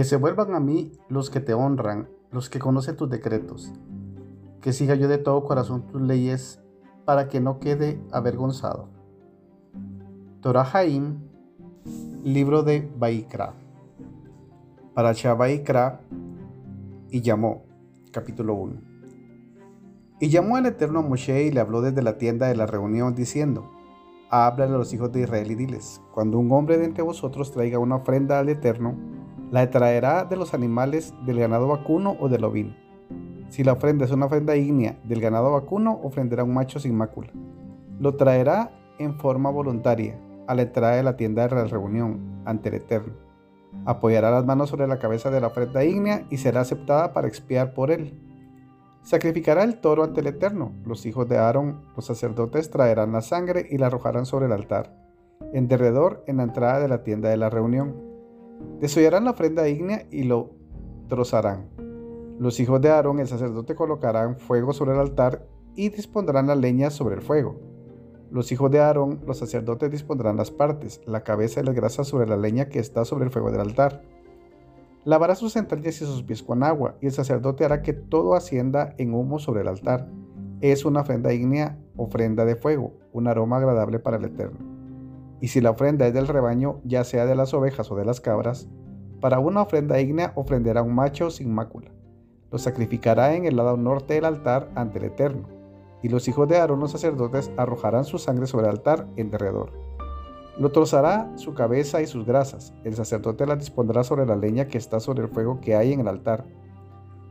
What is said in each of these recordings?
Que se vuelvan a mí los que te honran, los que conocen tus decretos. Que siga yo de todo corazón tus leyes para que no quede avergonzado. Torah Haim, libro de Baikra. Para Baikra y llamó, capítulo 1. Y llamó al Eterno a Moshe y le habló desde la tienda de la reunión diciendo, Háblale a los hijos de Israel y diles, cuando un hombre de entre vosotros traiga una ofrenda al Eterno, la traerá de los animales del ganado vacuno o del ovino. Si la ofrenda es una ofrenda ígnea del ganado vacuno, ofrenderá un macho sin mácula. Lo traerá en forma voluntaria a la entrada de la tienda de la reunión ante el Eterno. Apoyará las manos sobre la cabeza de la ofrenda ígnea y será aceptada para expiar por él. Sacrificará el toro ante el Eterno. Los hijos de Aarón, los sacerdotes, traerán la sangre y la arrojarán sobre el altar, en derredor en la entrada de la tienda de la reunión. Desollarán la ofrenda ígnea y lo trozarán. Los hijos de Aarón, el sacerdote, colocarán fuego sobre el altar y dispondrán la leña sobre el fuego. Los hijos de Aarón, los sacerdotes, dispondrán las partes, la cabeza y las grasas sobre la leña que está sobre el fuego del altar. Lavará sus entrañas y sus pies con agua, y el sacerdote hará que todo ascienda en humo sobre el altar. Es una ofrenda ígnea, ofrenda de fuego, un aroma agradable para el Eterno. Y si la ofrenda es del rebaño, ya sea de las ovejas o de las cabras, para una ofrenda ígnea ofrenderá un macho sin mácula. Lo sacrificará en el lado norte del altar ante el Eterno. Y los hijos de Aarón los sacerdotes arrojarán su sangre sobre el altar en derredor. Lo trozará su cabeza y sus grasas. El sacerdote las dispondrá sobre la leña que está sobre el fuego que hay en el altar.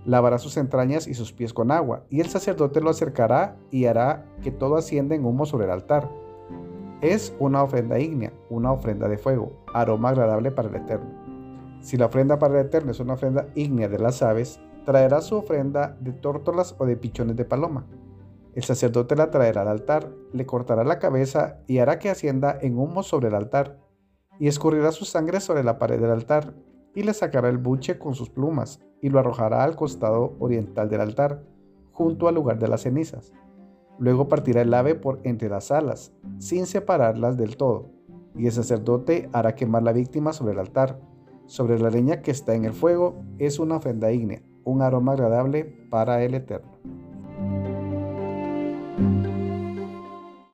Lavará sus entrañas y sus pies con agua, y el sacerdote lo acercará y hará que todo ascienda en humo sobre el altar es una ofrenda ígnea, una ofrenda de fuego, aroma agradable para el Eterno. Si la ofrenda para el Eterno es una ofrenda ígnea de las aves, traerá su ofrenda de tórtolas o de pichones de paloma. El sacerdote la traerá al altar, le cortará la cabeza y hará que ascienda en humo sobre el altar, y escurrirá su sangre sobre la pared del altar, y le sacará el buche con sus plumas, y lo arrojará al costado oriental del altar, junto al lugar de las cenizas. Luego partirá el ave por entre las alas, sin separarlas del todo, y el sacerdote hará quemar la víctima sobre el altar. Sobre la leña que está en el fuego es una ofrenda ígnea, un aroma agradable para el Eterno.